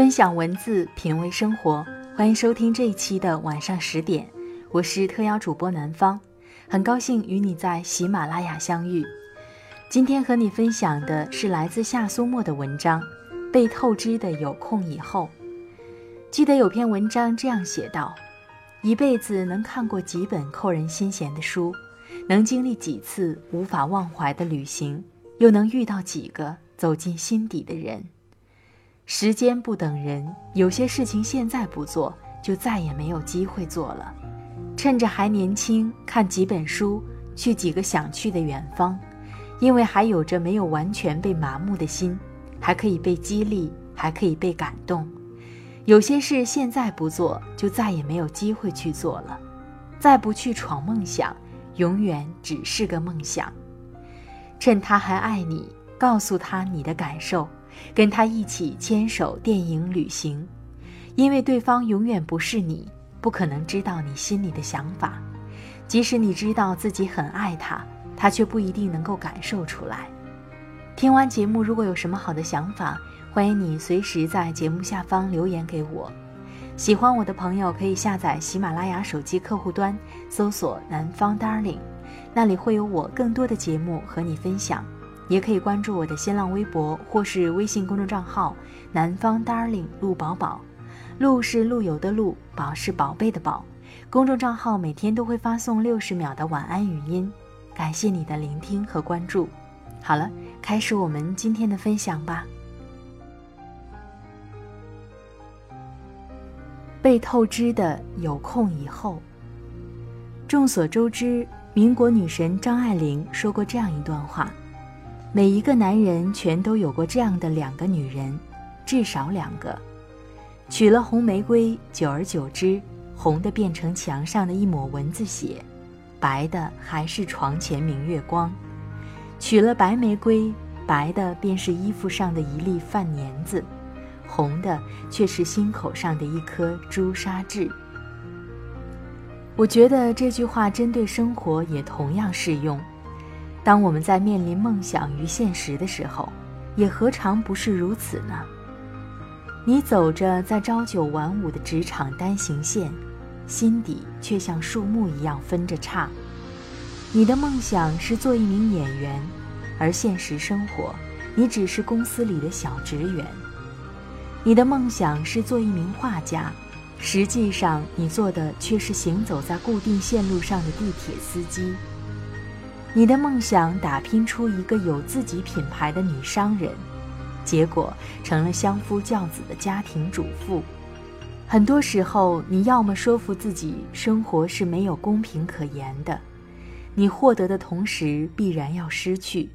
分享文字，品味生活。欢迎收听这一期的晚上十点，我是特邀主播南方，很高兴与你在喜马拉雅相遇。今天和你分享的是来自夏苏沫的文章《被透支的有空以后》。记得有篇文章这样写道：一辈子能看过几本扣人心弦的书，能经历几次无法忘怀的旅行，又能遇到几个走进心底的人。时间不等人，有些事情现在不做，就再也没有机会做了。趁着还年轻，看几本书，去几个想去的远方，因为还有着没有完全被麻木的心，还可以被激励，还可以被感动。有些事现在不做，就再也没有机会去做了。再不去闯梦想，永远只是个梦想。趁他还爱你，告诉他你的感受。跟他一起牵手电影旅行，因为对方永远不是你，不可能知道你心里的想法。即使你知道自己很爱他，他却不一定能够感受出来。听完节目，如果有什么好的想法，欢迎你随时在节目下方留言给我。喜欢我的朋友可以下载喜马拉雅手机客户端，搜索“南方 Darling”，那里会有我更多的节目和你分享。也可以关注我的新浪微博或是微信公众账号“南方 Darling 陆宝宝”，陆是陆游的陆，宝是宝贝的宝。公众账号每天都会发送六十秒的晚安语音，感谢你的聆听和关注。好了，开始我们今天的分享吧。被透支的有空以后。众所周知，民国女神张爱玲说过这样一段话。每一个男人全都有过这样的两个女人，至少两个。娶了红玫瑰，久而久之，红的变成墙上的一抹蚊子血，白的还是床前明月光；娶了白玫瑰，白的便是衣服上的一粒饭粘子，红的却是心口上的一颗朱砂痣。我觉得这句话针对生活也同样适用。当我们在面临梦想与现实的时候，也何尝不是如此呢？你走着在朝九晚五的职场单行线，心底却像树木一样分着叉。你的梦想是做一名演员，而现实生活，你只是公司里的小职员。你的梦想是做一名画家，实际上你做的却是行走在固定线路上的地铁司机。你的梦想打拼出一个有自己品牌的女商人，结果成了相夫教子的家庭主妇。很多时候，你要么说服自己生活是没有公平可言的，你获得的同时必然要失去；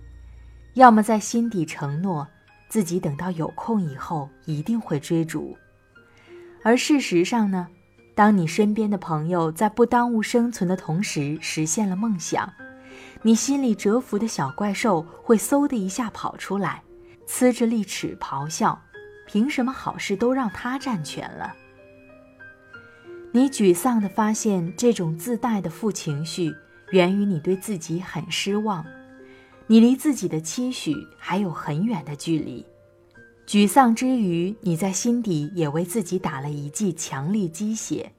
要么在心底承诺自己等到有空以后一定会追逐。而事实上呢，当你身边的朋友在不耽误生存的同时实现了梦想。你心里蛰伏的小怪兽会嗖的一下跑出来，呲着利齿咆哮：“凭什么好事都让他占全了？”你沮丧地发现，这种自带的负情绪源于你对自己很失望，你离自己的期许还有很远的距离。沮丧之余，你在心底也为自己打了一剂强力鸡血，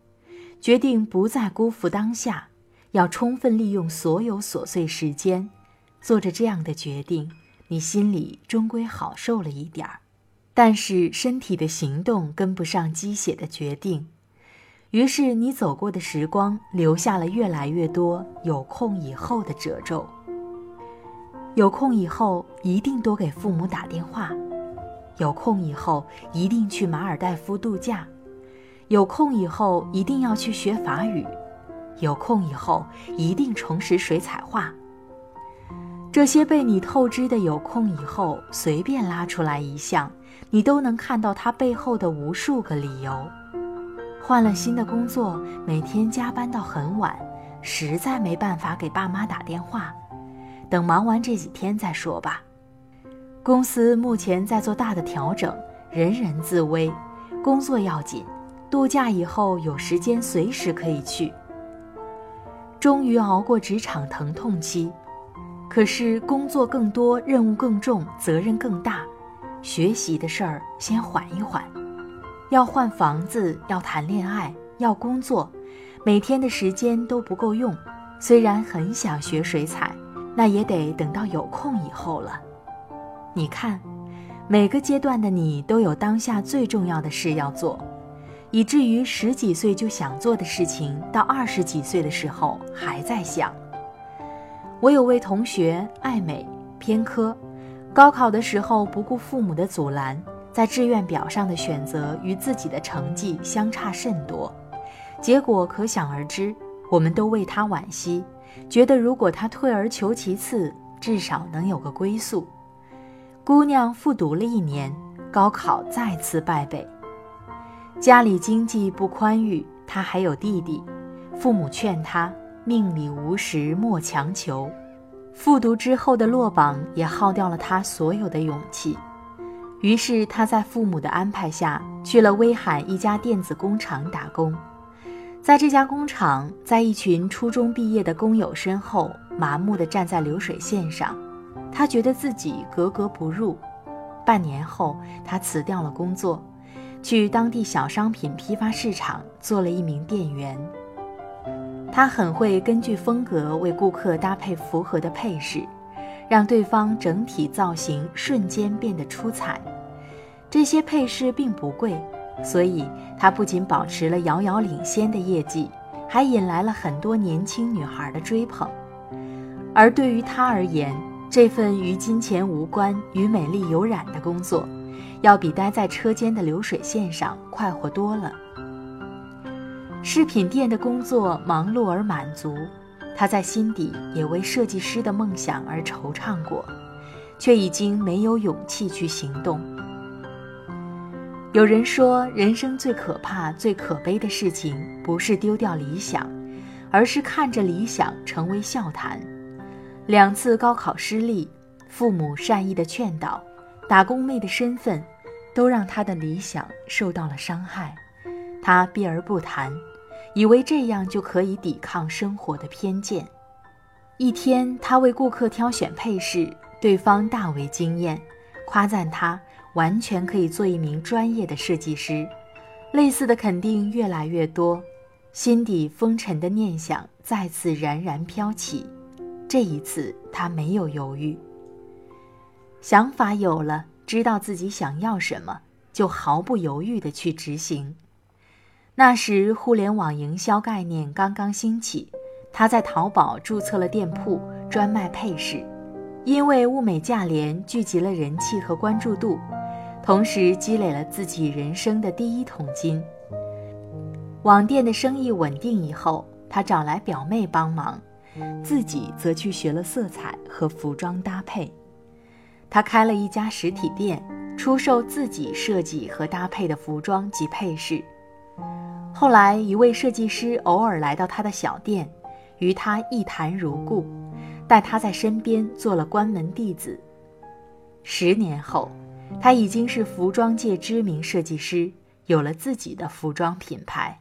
决定不再辜负当下。要充分利用所有琐碎时间，做着这样的决定，你心里终归好受了一点儿。但是身体的行动跟不上鸡血的决定，于是你走过的时光留下了越来越多有空以后的褶皱。有空以后一定多给父母打电话，有空以后一定去马尔代夫度假，有空以后一定要去学法语，有空以后一定重拾水彩画。这些被你透支的有空以后，随便拉出来一项，你都能看到它背后的无数个理由。换了新的工作，每天加班到很晚，实在没办法给爸妈打电话，等忙完这几天再说吧。公司目前在做大的调整，人人自危，工作要紧，度假以后有时间随时可以去。终于熬过职场疼痛期。可是工作更多，任务更重，责任更大，学习的事儿先缓一缓。要换房子，要谈恋爱，要工作，每天的时间都不够用。虽然很想学水彩，那也得等到有空以后了。你看，每个阶段的你都有当下最重要的事要做，以至于十几岁就想做的事情，到二十几岁的时候还在想。我有位同学爱美偏科，高考的时候不顾父母的阻拦，在志愿表上的选择与自己的成绩相差甚多，结果可想而知。我们都为他惋惜，觉得如果他退而求其次，至少能有个归宿。姑娘复读了一年，高考再次败北。家里经济不宽裕，他还有弟弟，父母劝他。命里无时莫强求，复读之后的落榜也耗掉了他所有的勇气。于是他在父母的安排下去了威海一家电子工厂打工。在这家工厂，在一群初中毕业的工友身后，麻木地站在流水线上，他觉得自己格格不入。半年后，他辞掉了工作，去当地小商品批发市场做了一名店员。他很会根据风格为顾客搭配符合的配饰，让对方整体造型瞬间变得出彩。这些配饰并不贵，所以他不仅保持了遥遥领先的业绩，还引来了很多年轻女孩的追捧。而对于他而言，这份与金钱无关、与美丽有染的工作，要比待在车间的流水线上快活多了。饰品店的工作忙碌而满足，他在心底也为设计师的梦想而惆怅过，却已经没有勇气去行动。有人说，人生最可怕、最可悲的事情，不是丢掉理想，而是看着理想成为笑谈。两次高考失利，父母善意的劝导，打工妹的身份，都让她的理想受到了伤害。她避而不谈。以为这样就可以抵抗生活的偏见。一天，她为顾客挑选配饰，对方大为惊艳，夸赞她完全可以做一名专业的设计师。类似的肯定越来越多，心底风尘的念想再次冉冉飘起。这一次，她没有犹豫，想法有了，知道自己想要什么，就毫不犹豫地去执行。那时，互联网营销概念刚刚兴起，他在淘宝注册了店铺，专卖配饰。因为物美价廉，聚集了人气和关注度，同时积累了自己人生的第一桶金。网店的生意稳定以后，他找来表妹帮忙，自己则去学了色彩和服装搭配。他开了一家实体店，出售自己设计和搭配的服装及配饰。后来，一位设计师偶尔来到他的小店，与他一谈如故，带他在身边做了关门弟子。十年后，他已经是服装界知名设计师，有了自己的服装品牌。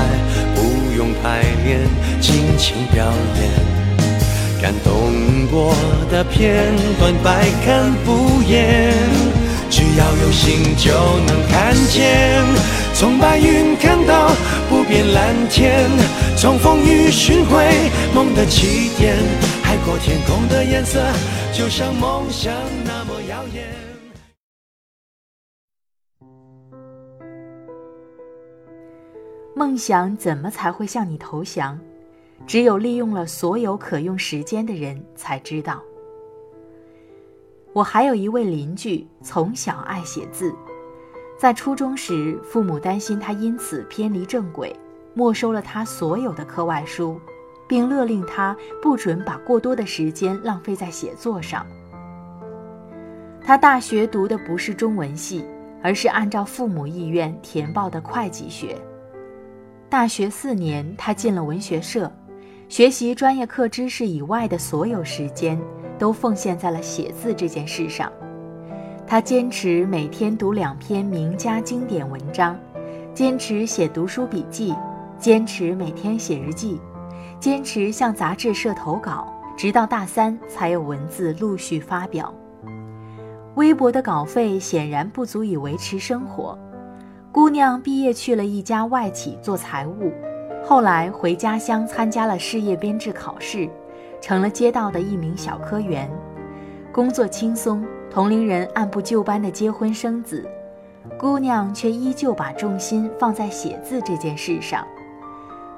排练，尽情表演。感动过的片段，百看不厌。只要有心，就能看见。从白云看到不变蓝天，从风雨寻回梦的起点。海阔天空的颜色，就像梦想梦想怎么才会向你投降？只有利用了所有可用时间的人才知道。我还有一位邻居，从小爱写字，在初中时，父母担心他因此偏离正轨，没收了他所有的课外书，并勒令他不准把过多的时间浪费在写作上。他大学读的不是中文系，而是按照父母意愿填报的会计学。大学四年，他进了文学社。学习专业课知识以外的所有时间，都奉献在了写字这件事上。他坚持每天读两篇名家经典文章，坚持写读书笔记，坚持每天写日记，坚持向杂志社投稿，直到大三才有文字陆续发表。微薄的稿费显然不足以维持生活。姑娘毕业去了一家外企做财务。后来回家乡参加了事业编制考试，成了街道的一名小科员，工作轻松。同龄人按部就班的结婚生子，姑娘却依旧把重心放在写字这件事上。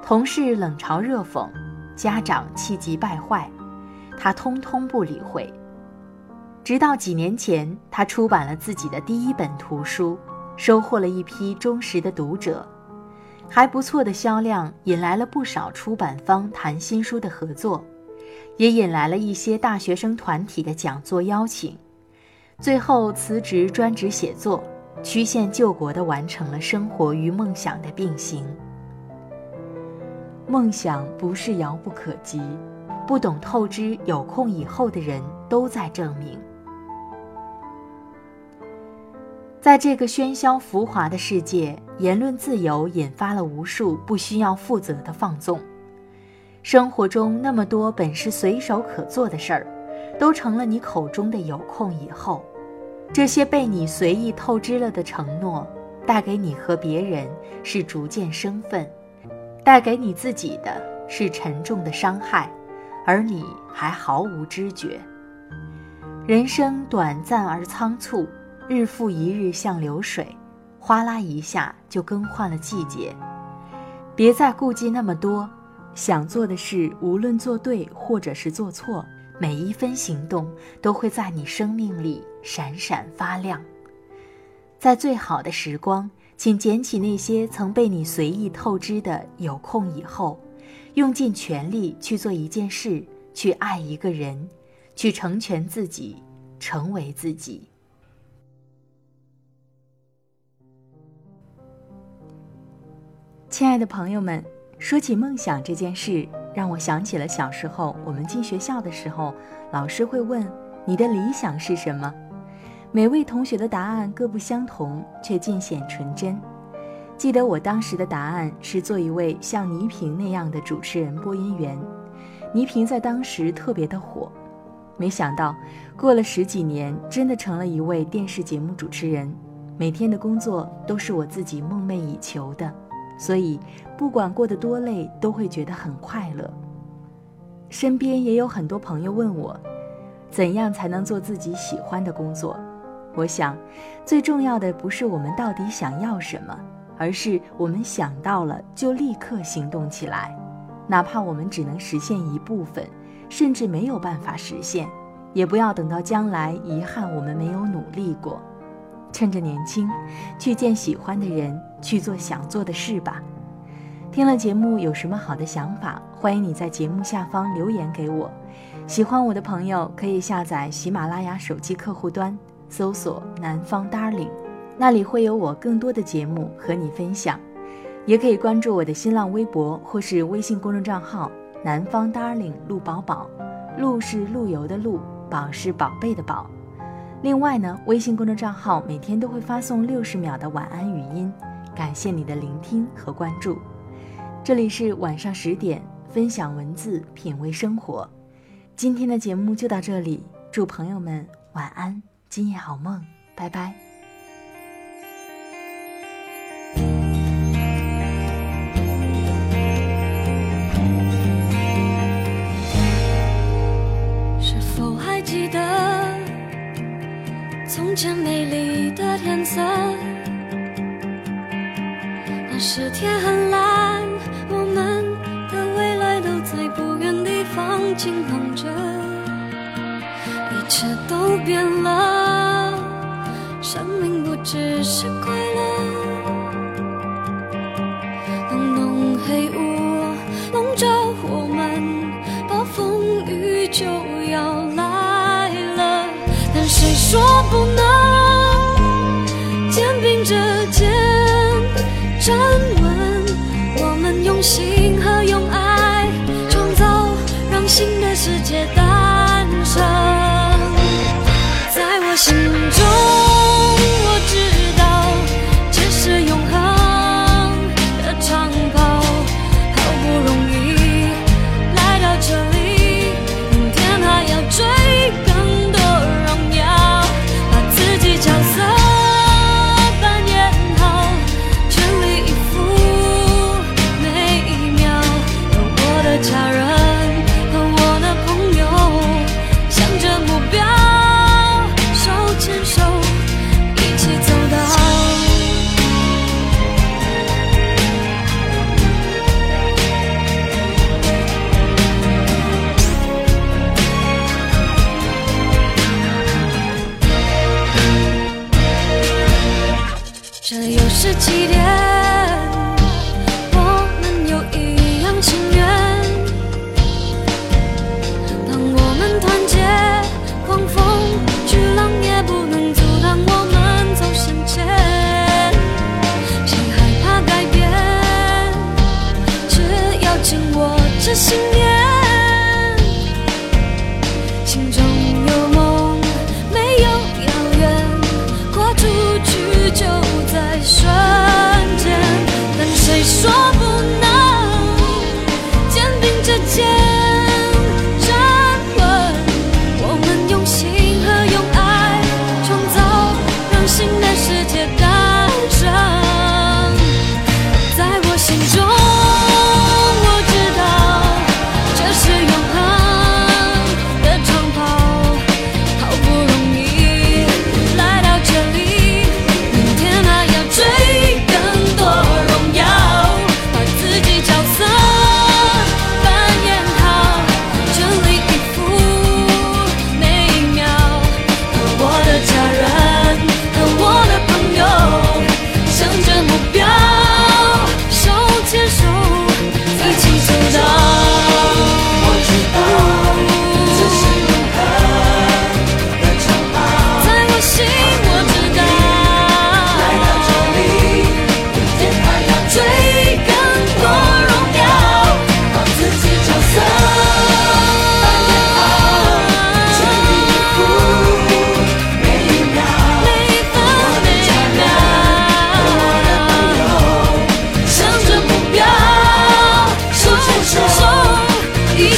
同事冷嘲热讽，家长气急败坏，她通通不理会。直到几年前，她出版了自己的第一本图书，收获了一批忠实的读者。还不错的销量，引来了不少出版方谈新书的合作，也引来了一些大学生团体的讲座邀请。最后辞职专职写作，曲线救国的完成了生活与梦想的并行。梦想不是遥不可及，不懂透支有空以后的人都在证明。在这个喧嚣浮华的世界，言论自由引发了无数不需要负责的放纵。生活中那么多本是随手可做的事儿，都成了你口中的有空以后。这些被你随意透支了的承诺，带给你和别人是逐渐生分，带给你自己的是沉重的伤害，而你还毫无知觉。人生短暂而仓促。日复一日像流水，哗啦一下就更换了季节。别再顾忌那么多，想做的事，无论做对或者是做错，每一分行动都会在你生命里闪闪发亮。在最好的时光，请捡起那些曾被你随意透支的有空以后，用尽全力去做一件事，去爱一个人，去成全自己，成为自己。亲爱的朋友们，说起梦想这件事，让我想起了小时候我们进学校的时候，老师会问你的理想是什么。每位同学的答案各不相同，却尽显纯真。记得我当时的答案是做一位像倪萍那样的主持人、播音员。倪萍在当时特别的火，没想到过了十几年，真的成了一位电视节目主持人。每天的工作都是我自己梦寐以求的。所以，不管过得多累，都会觉得很快乐。身边也有很多朋友问我，怎样才能做自己喜欢的工作？我想，最重要的不是我们到底想要什么，而是我们想到了就立刻行动起来，哪怕我们只能实现一部分，甚至没有办法实现，也不要等到将来遗憾我们没有努力过。趁着年轻，去见喜欢的人，去做想做的事吧。听了节目有什么好的想法，欢迎你在节目下方留言给我。喜欢我的朋友可以下载喜马拉雅手机客户端，搜索“南方 Darling”，那里会有我更多的节目和你分享。也可以关注我的新浪微博或是微信公众账号“南方 Darling 陆宝宝”，陆是陆游的陆，宝是宝贝的宝。另外呢，微信公众账号每天都会发送六十秒的晚安语音，感谢你的聆听和关注。这里是晚上十点，分享文字，品味生活。今天的节目就到这里，祝朋友们晚安，今夜好梦，拜拜。见美丽的天色，那时天很蓝，我们的未来都在不远地方静等着。一切都变了，生命不只是归心这又是几点。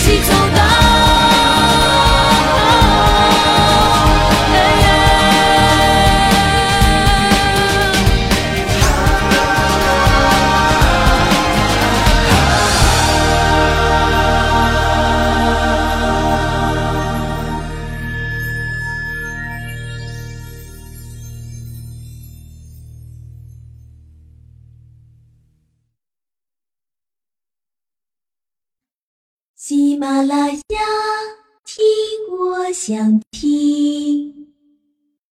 seeks 想听。